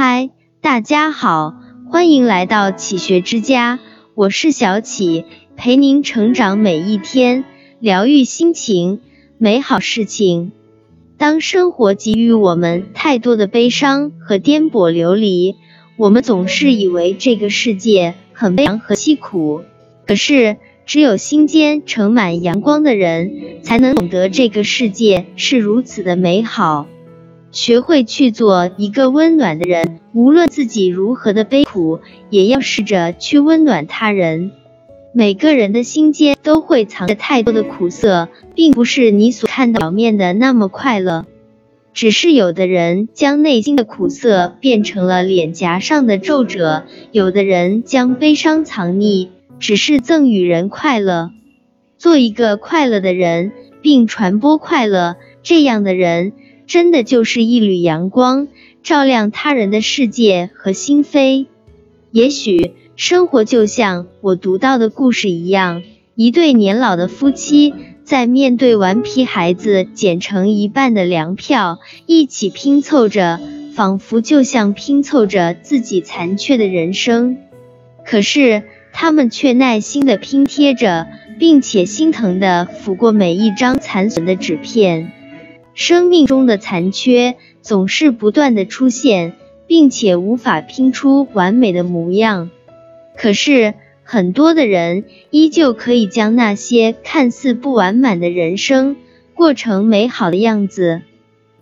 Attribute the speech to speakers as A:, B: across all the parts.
A: 嗨，大家好，欢迎来到启学之家，我是小启，陪您成长每一天，疗愈心情，美好事情。当生活给予我们太多的悲伤和颠簸流离，我们总是以为这个世界很悲凉和凄苦。可是，只有心间盛满阳光的人，才能懂得这个世界是如此的美好。学会去做一个温暖的人，无论自己如何的悲苦，也要试着去温暖他人。每个人的心间都会藏着太多的苦涩，并不是你所看到表面的那么快乐。只是有的人将内心的苦涩变成了脸颊上的皱褶，有的人将悲伤藏匿，只是赠予人快乐。做一个快乐的人，并传播快乐，这样的人。真的就是一缕阳光，照亮他人的世界和心扉。也许生活就像我读到的故事一样，一对年老的夫妻在面对顽皮孩子剪成一半的粮票，一起拼凑着，仿佛就像拼凑着自己残缺的人生。可是他们却耐心的拼贴着，并且心疼的抚过每一张残损的纸片。生命中的残缺总是不断的出现，并且无法拼出完美的模样。可是很多的人依旧可以将那些看似不完满的人生过成美好的样子。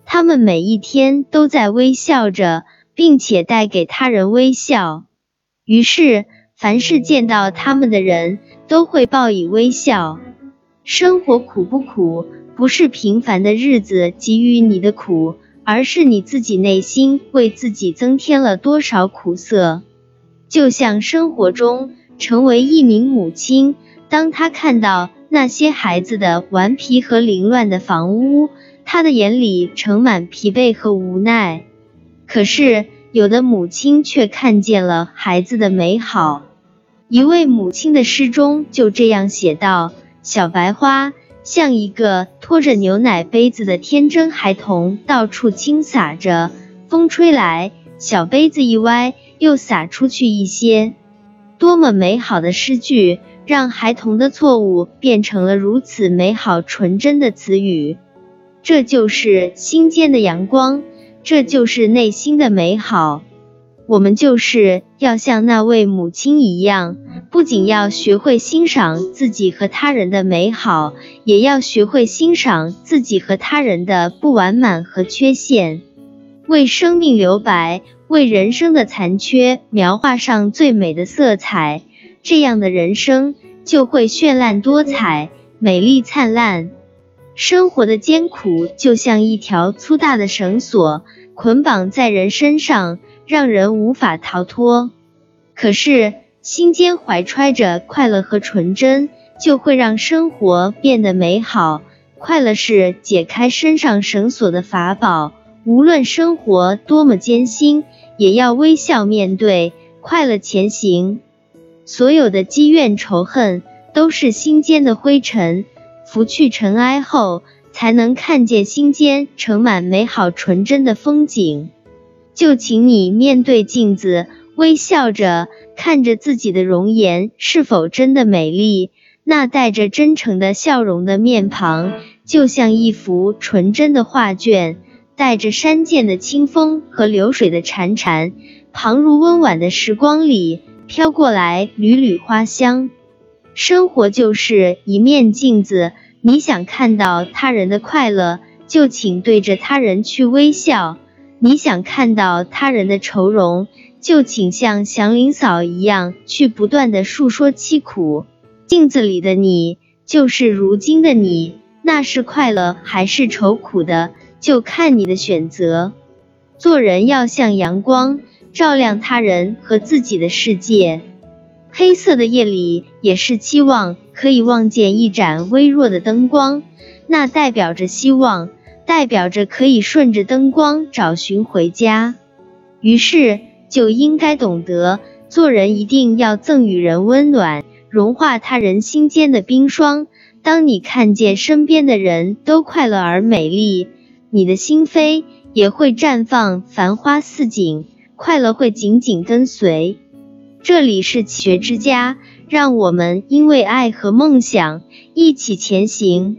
A: 他们每一天都在微笑着，并且带给他人微笑。于是，凡是见到他们的人都会报以微笑。生活苦不苦？不是平凡的日子给予你的苦，而是你自己内心为自己增添了多少苦涩。就像生活中成为一名母亲，当她看到那些孩子的顽皮和凌乱的房屋，她的眼里盛满疲惫和无奈。可是有的母亲却看见了孩子的美好。一位母亲的诗中就这样写道：“小白花。”像一个拖着牛奶杯子的天真孩童，到处倾洒着。风吹来，小杯子一歪，又洒出去一些。多么美好的诗句，让孩童的错误变成了如此美好纯真的词语。这就是心间的阳光，这就是内心的美好。我们就是要像那位母亲一样，不仅要学会欣赏自己和他人的美好，也要学会欣赏自己和他人的不完满和缺陷，为生命留白，为人生的残缺描画上最美的色彩。这样的人生就会绚烂多彩、美丽灿烂。生活的艰苦就像一条粗大的绳索，捆绑在人身上。让人无法逃脱，可是心间怀揣着快乐和纯真，就会让生活变得美好。快乐是解开身上绳索的法宝，无论生活多么艰辛，也要微笑面对，快乐前行。所有的积怨仇恨都是心间的灰尘，拂去尘埃后，才能看见心间盛满美好纯真的风景。就请你面对镜子，微笑着看着自己的容颜是否真的美丽。那带着真诚的笑容的面庞，就像一幅纯真的画卷，带着山涧的清风和流水的潺潺，旁如温婉的时光里飘过来缕缕花香。生活就是一面镜子，你想看到他人的快乐，就请对着他人去微笑。你想看到他人的愁容，就请像祥林嫂一样去不断的诉说凄苦。镜子里的你就是如今的你，那是快乐还是愁苦的，就看你的选择。做人要像阳光，照亮他人和自己的世界。黑色的夜里也是期望可以望见一盏微弱的灯光，那代表着希望。代表着可以顺着灯光找寻回家，于是就应该懂得做人一定要赠予人温暖，融化他人心间的冰霜。当你看见身边的人都快乐而美丽，你的心扉也会绽放繁花似锦，快乐会紧紧跟随。这里是学之家，让我们因为爱和梦想一起前行。